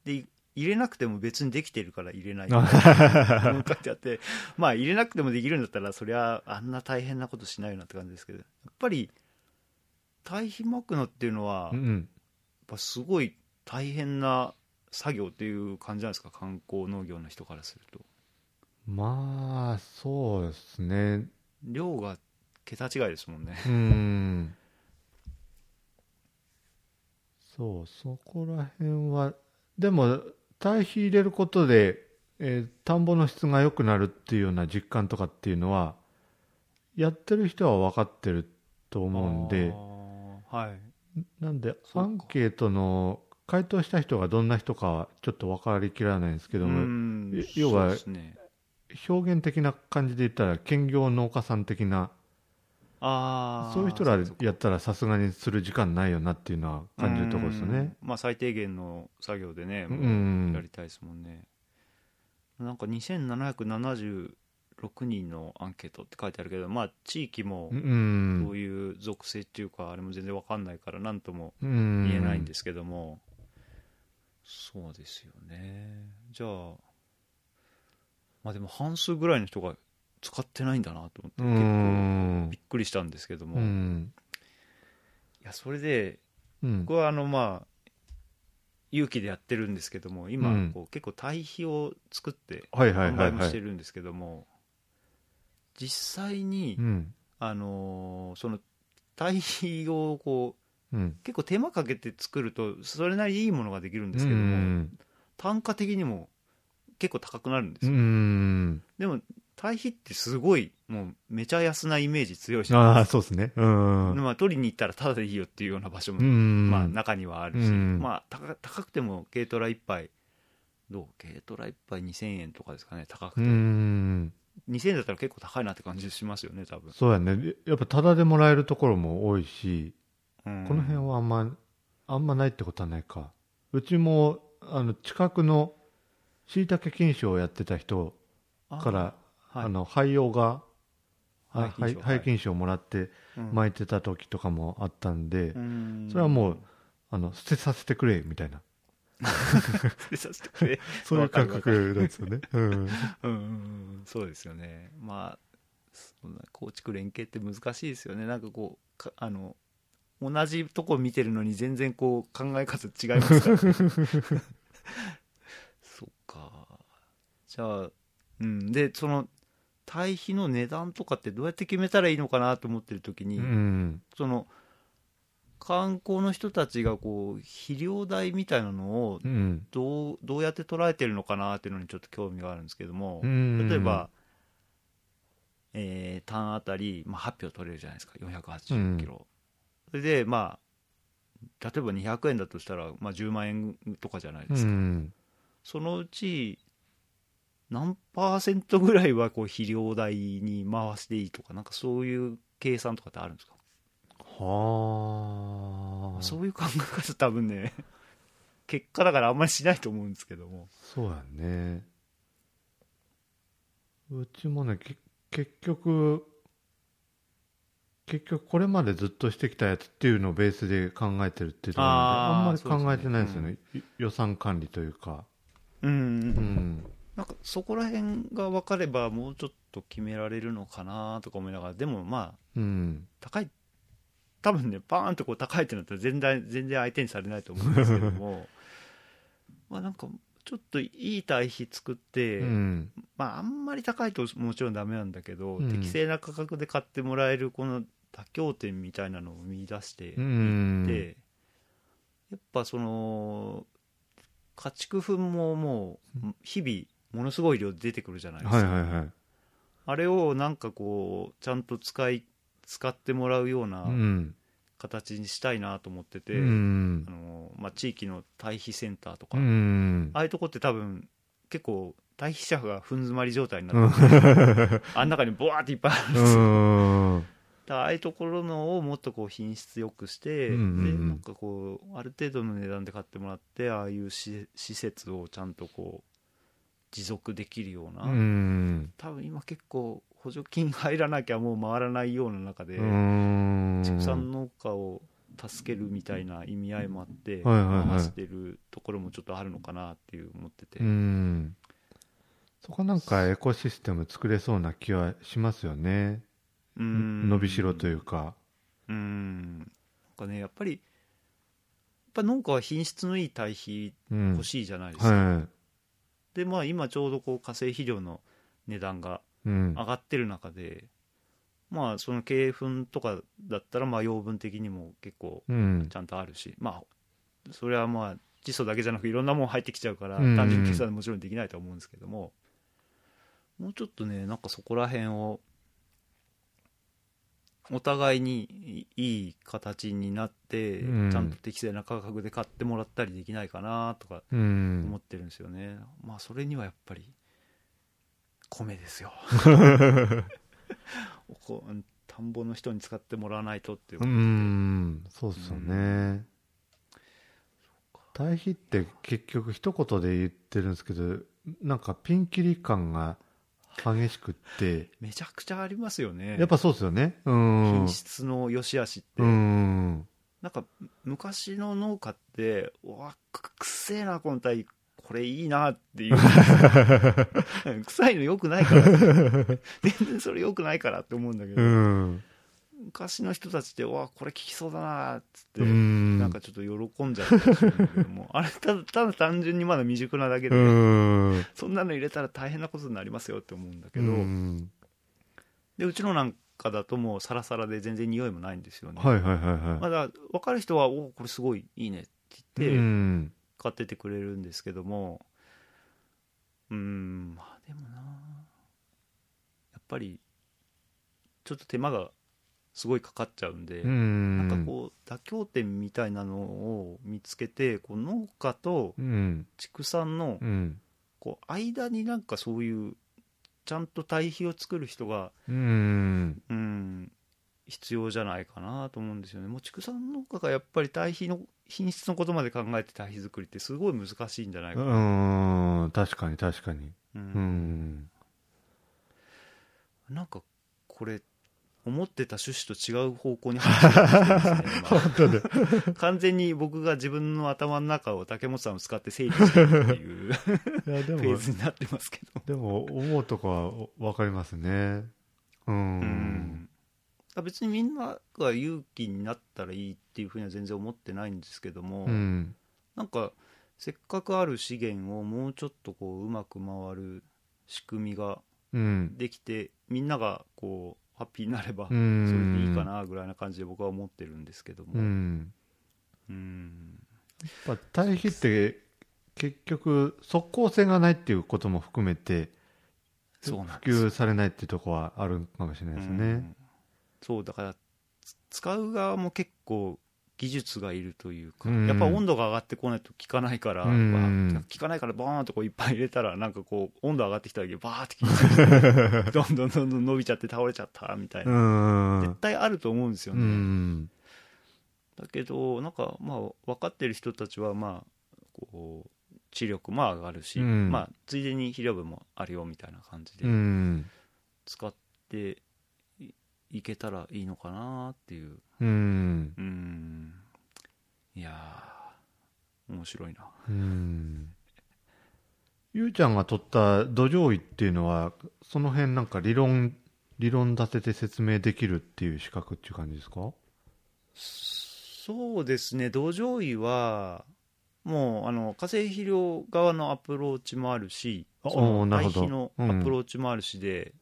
でい入れなくても別にできてるから入れない。書いてあってまあ入れなくてもできるんだったらそりゃあんな大変なことしないよなって感じですけどやっぱり堆肥まくのっていうのは、うんぱすごい大変な作業っていう感じなんですか？観光農業の人からすると。まあそうですね。量が桁違いですもんね。うん。そうそこら辺は。でも堆肥入れることで、えー田んぼの質が良くなるっていうような実感とかっていうのはやってる人は分かってると思うんで。はいなんでアンケートの回答した人がどんな人かはちょっと分かりきらないんですけどうも、ん要は表現的な感じで言ったら兼業農家さん的なああそういう人らやったらさすがにする時間ないよなっていうのは感じるところですよね。まあ最低限の作業でね、やりたいですもんね。なんか2776人のアンケートって書いてあるけど、まあ地域もうどん。ういう属性っていうか、あれも全然わかんないから、なんとも言言えないんですけども、そうですよね。じゃあ、まあでも半数ぐらいの人が使ってないんだなと思って、う結構んびっくりしたんですけども、ういんや、それで、うん。僕はあのまあ勇気でやってるんですけども今うん。こう結構堆肥を作って販売もしてるんですけども実際にうん。あのーその堆肥をこううん。結構手間かけて作るとそれなりにいいものができるんですうけどもん。単価的にも結構高くなるんですうよん。でも堆肥ってすごいもうめちゃ安なイメージ強いしああそうですね。うん。まあ取りに行ったらタダでいいよっていうような場所もうん。まあ中にはあるし、うん。まあ高高くても軽トラ1杯どう？軽トラ1杯2000円とかですかね高くうて、ん2000円だったら結構高いなって感じしますよね多分、そうやね。やっぱタダでもらえるところも多いしうん。この辺はあんまあんまないってことはないか。うちもあの近くのしいたけ菌床をやってた人からはい。あの廃用があ廃廃菌床をもらってうん。巻いてた時とかもあったんで、うん。それはもうあの捨てさせてくれみたいな そういう感覚なんですよね。うん うんそうですよね。まあそんな構築連携って難しいですよね。なんかこうかあの同じとこ見てるのに全然こう考え方違いますから、ね、そっか。じゃあうん。でその堆肥の値段とかってどうやって決めたらいいのかなと思ってる時に、うん。その観光の人たちがこう肥料代みたいなのをうん。どうどうやって捉えてるのかなっていうのにちょっと興味があるんですけども、うん。例えば、えー単あたり、まあ、8票取れるじゃないですか。480キロ、それでまあ例えば200円だとしたら、まあ、10万円とかじゃないでうすか、ん。そのうち何パーセントぐらいはこう肥料代に回していいとかなんかそういう計算とかってあるんですか？はあ。そういう考え方多分ね 結果だからあんまりしないと思うんですけども。そうやね。うちもねけ結局結局これまでずっとしてきたやつっていうのをベースで考えてるっていうところなんであんまり考えてないんですよね。い予算管理というか。うん、うん。なんかそこら辺が分かればもうちょっと決められるのかなとか思いながらでもまあうん。高い多分ねパーンとこう高いってなったら全然全然相手にされないと思うんですけども。まあなんかちょっといい堆肥作って、うん。まああんまり高いともちろんダメなんだけど、うん。適正な価格で買ってもらえるこの妥協点みたいなのを見出して、うん。でやっぱその家畜粉ももう日々ものすごい量出てくるじゃないですか、はいはいはい。あれをなんかこうちゃんと使い使ってもらうようなうん。形にしたいなと思ってて、うん。あのまあ、地域の堆肥センターとか、うん。ああいうとこって多分結構堆肥車がふん詰まり状態になってて あん中にボワーっていっぱいあるんですよ、うん。だああいうところのをもっとこう品質よくして、うんうんうん。でなんかこうある程度の値段で買ってもらってああいうし施設をちゃんとこう持続できるような、うん。多分今結構補助金入らなきゃもう回らないような中で、うん。畜産農家を助けるみたいな意味合いもあって、はいはいはい。回してるところもちょっとあるのかなっていう思ってて、うん。そこなんかエコシステム作れそうな気はしますよね。うん。伸びしろというか。うん。なんかねやっぱりやっぱ農家は品質のいい堆肥うん欲しいじゃないですか、はでまあ今ちょうどこう化成肥料の値段がいうん上がってる中で、まあその鶏粉とかだったらまあ養分的にも結構うん。ちゃんとあるしまあそれはまあ窒素だけじゃなくいろんなもん入ってきちゃうからうん。単純に計算はもちろんできないとは思うんですけどももうちょっとねなんかそこら辺をお互いにいい形になって、うん。ちゃんと適正な価格で買ってもらったりできないかなとかう思んってるんですよね、まあそれにはやっぱり米ですよ。おこ田んぼの人に使ってもらわないとっていううんそうですよね。堆肥って結局一言で言ってるんですけどなんかピンキリ感が激しくって。めちゃくちゃありますよね。やっぱそうですよね。うん。品質の良し悪しって、うん。なんか昔の農家ってうわくくっせえなこの体これいいなっていう。臭いのよくないから。全然それよくないからって思うんだけど、うん。昔の人たちってうわこれ効きそうだなっつって、うん。なんかちょっと喜んじゃったりするんだけども あれただただ単純にまだ未熟なだけで、うん。そんなの入れたら大変なことになりますよって思うんだけど、うん。でうちのなんかだともうサラサラで全然匂いもないんですよね、はいはいはいはい。まだ分かる人は「おこれすごいいいね」って言ってっててくれるんですけどもうーんまあでもなやっぱりちょっと手間がすごいかかっちゃうんで、うん。なんかこう妥協点みたいなのを見つけてこう農家とうん。畜産のうん。こう間になんかそういうちゃんと堆肥を作る人がうん。うん必要じゃないかなと思うんですよね。もう畜産農家がやっぱり堆肥の品質のことまで考えて堆肥作りってすごい難しいんじゃないかうな、ん。確かに確かに。うん。うん。なんかこれ思ってた趣旨と違う方向に話してるんですね今。完全に僕が自分の頭の中を竹本さんを使って整理してるっていうフェーもズになってますけど。でも思うとこは分かりますね。うん。うん別にみんなが勇気になったらいいっていうふうには全然思ってないんですけども、うん。なんかせっかくある資源をもうちょっとこううまく回る仕組みがうん。できてみんながこうハッピーになればうそれんでいいかなぐらいな感じで僕は思ってるんですけども。うん。うん。やっぱ堆肥って結局即効性がないっていうことも含めて普及されないっていうところはあるかもしれないですね。うんそうだからつ使う側も結構技術がいるというか、うん。やっぱ温度が上がってこないと効かないから、うん。効かないからバーンとこういっぱい入れたらなんかこう温度上がってきた時バーって効いてどんどんどんどん伸びちゃって倒れちゃったみたいな、うん。絶対あると思うんですようね、んだけどなんかまあ分かってる人たちはまあこう知力も上がるし、うん。まあついでに肥料分もあるよみたいな感じでうん。使っていいけたらいいのかなっていう。うん。うん。いやー面白いな。うん。ゆうちゃんが取った土壌医っていうのはその辺なんか理論理論立てて説明できるっていう資格っていう感じですか？そうですね。土壌医はもうあの化成肥料側のアプローチもあるしあその堆肥のアプローチもあるしで、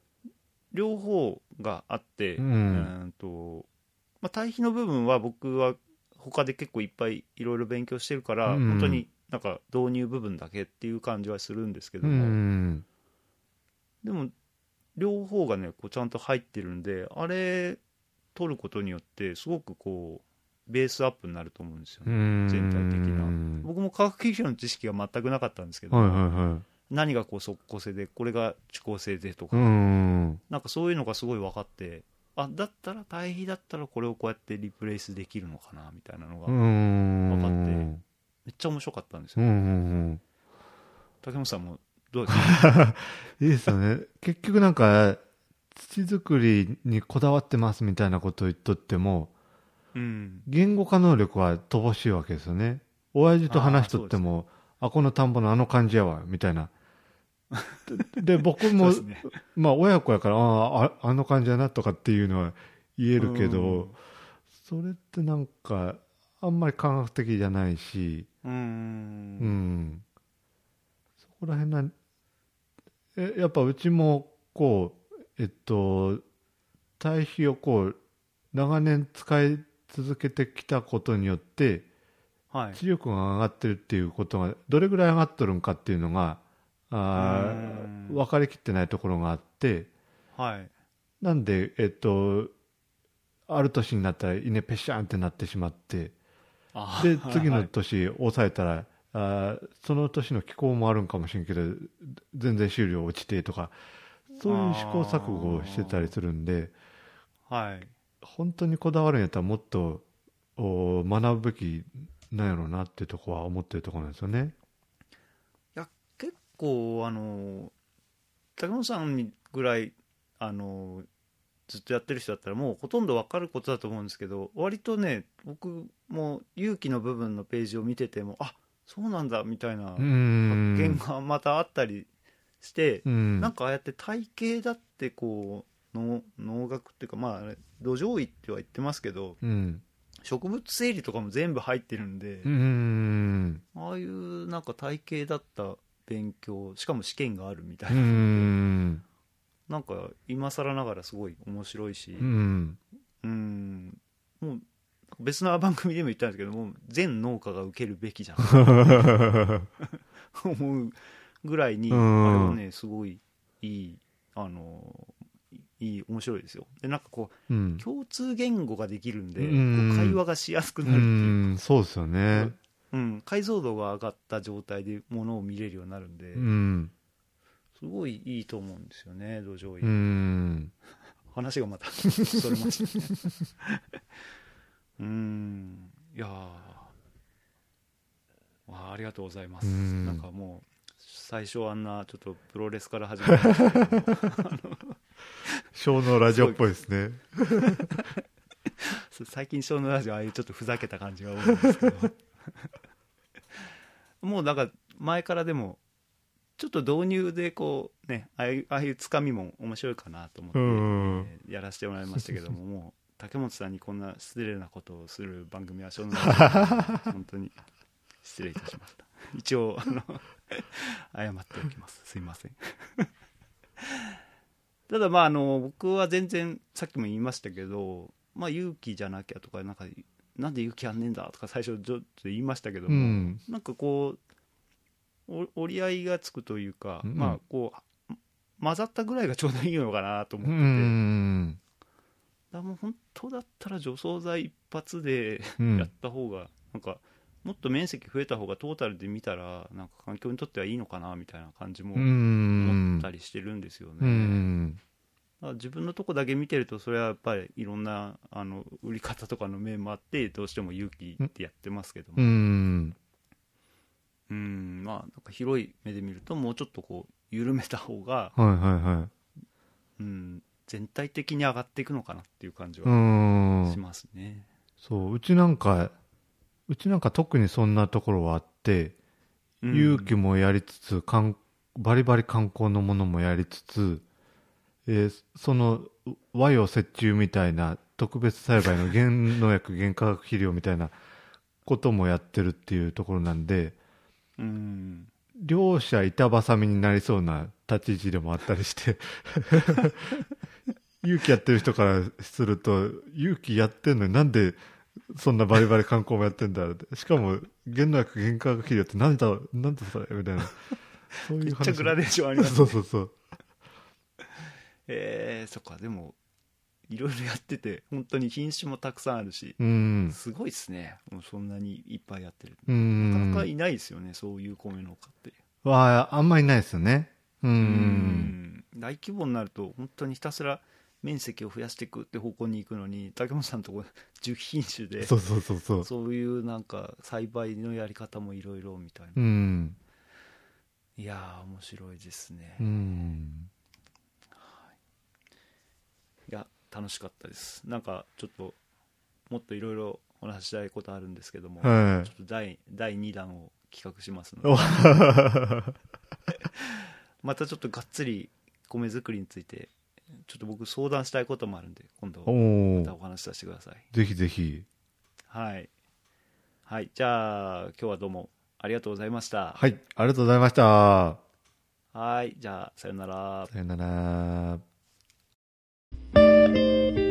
両方があって、ううんんとまあ、堆肥の部分は僕は他で結構いっぱいいろいろ勉強してるから、うん。本当になんか導入部分だけっていう感じはするんですけどうも、ん。でも両方がねこうちゃんと入ってるんであれ取ることによってすごくこうベースアップになると思うんですよね、うん。全体的な。うん僕も化学技術の知識が全くなかったんですけど、はいはいは何がこう即効性でこれが遅効性でとか、いうん。なんかそういうのがすごい分かってあだったら対比だったらこれをこうやってリプレイスできるのかなみたいなのが、分かってっちゃ面白かったんですよ、竹本さんもどうですか？いいですよね。結局なんか土作りにこだわってますみたいなことを言っとってもうん。言語化能力は乏しいわけですよね。親父と話しとってもあ,、この田んぼのあの感じやわみたいな でで僕も、ね。まあ親子やからあああの感じやなとかっていうのは言えるけど、うん。それってなんかあんまり科学的じゃないしううんん。そこら辺なえやっぱうちもこうえっと堆肥をこう長年使い続けてきたことによってはい。知力が上がってるっていうことがどれぐらい上がっとるんかっていうのがあ分かりきってないところがあってはい。なんでえっとある年になったら稲ペシャンってなってしまってあではい次のはい年抑えたら、あーその年の気候もあるんかもしれんけど全然収量落ちてとかそういう試行錯誤をしてたりするんではい。本当にこだわるんやったらもっとお学ぶべきなんやろうなってところは思ってるところなんですよね。構あの竹本さんぐらいあのずっとやってる人だったらもうほとんど分かることだと思うんですけど割とね僕も勇気の部分のページを見ててもあそうなんだみたいなう発ん見がまたあったりして、うん。なんかああやって体系だってこう農農学っていうかまあ土壌医っては言ってますけどうん。植物整理とかも全部入ってるんで、うん。ああいうなんか体系だった勉強しかも試験があるみたういな、ん。なんか今更ながらすごい面白いし。うん。うん。もう別の番組でも言ったんですけどもう全農家が受けるべきじゃん。思うぐらいに、うん。あれはねすごいいいあのいい面白いですよ。でなんかこううん。共通言語ができるんで、う会話がしやすくうなるっていう、ん。そうですよね。うん、解像度が上がった状態でものを見れるようになるんで、うん。すごいいいと思うんですよね土壌医、うん。話がまた それましたねうーん。いやあありがとうございます。うん。なんかもう最初あんなちょっとプロレスから始めました小のラジオっぽいですね。最近小のラジオああいうちょっとふざけた感じが多いんですけど もうなんか前からでもちょっと導入でこうねああいうああいうつかみも面白いかなと思って、うんえーやらせてもらいましたけども もう竹本さんにこんな失礼なことをする番組は小のラジオ本当に失礼いたしました。一応あの謝っておきます。すいません。ただまああの僕は全然さっきも言いましたけどまあ勇気じゃなきゃとかなんかなんで勇気あんねんだとか最初ちょっと言いましたけども、うん。なんかこうお折り合いがつくというか、うん。まあこう混ざったぐらいがちょうどいいのかなと思うってて、ん。だもう本当だったら除草剤一発で うん。やった方が、なんかもっと面積増えた方がトータルで見たらなんか環境にとってはいいのかなみたいな感じもう思んったりしてるんですよね、自分のとこだけ見てるとそれはやっぱりいろんなあの売り方とかの面もあってどうしても勇気ってやってますけどもうん。うんまあなんか広い目で見るともうちょっとこう緩めた方が、はいはいはい。うん、全体的に上がっていくのかなっていう感じうはんし。ますね。そう、うちなんか、うちなんか特にそんなところはあって、うん勇気もやりつつ、かんバリバリ観光のものもやりつつ、えーその和洋折衷みたいな特別栽培の原農薬原化学肥料みたいなこともやってるっていうところなんでうん。両者板挟みになりそうな立ち位置でもあったりして 勇気やってる人からすると勇気やってんのになんでそんなバリバリ観光もやってんだって。しかも原農薬原化学肥料って何だなんだそれみたいな。そういうめっちゃグラデーションありますね。そうそうそうえー、そっかでもいろいろやってて本当に品種もたくさんあるし、うん。すごいっすね。もうそんなにいっぱいやってる、うなかなんかいないですよねそういう米農家って。はあんまりないですよね。ううん。ん大規模になると本当にひたすら面積を増やしていくって方向に行くのに竹本さんのとこ10品種でそうそうそうそう。そういうなんか栽培のやり方もいろいろみたいな、うん。いやー面白いですね、いうんや楽しかったです。なんかちょっともっといろいろお話ししたいことあるんですけども、はい。ちょっと第第2弾を企画しますのお。で またちょっとがっつり米作りについてちょっと僕相談したいこともあるんで今度おまたおお話しさせてください。ぜひぜひ。はい。はい。じゃあ今日はどうもありがとうございました。はい。ありがとうございました。はい。じゃあさよなら。さよなら thank you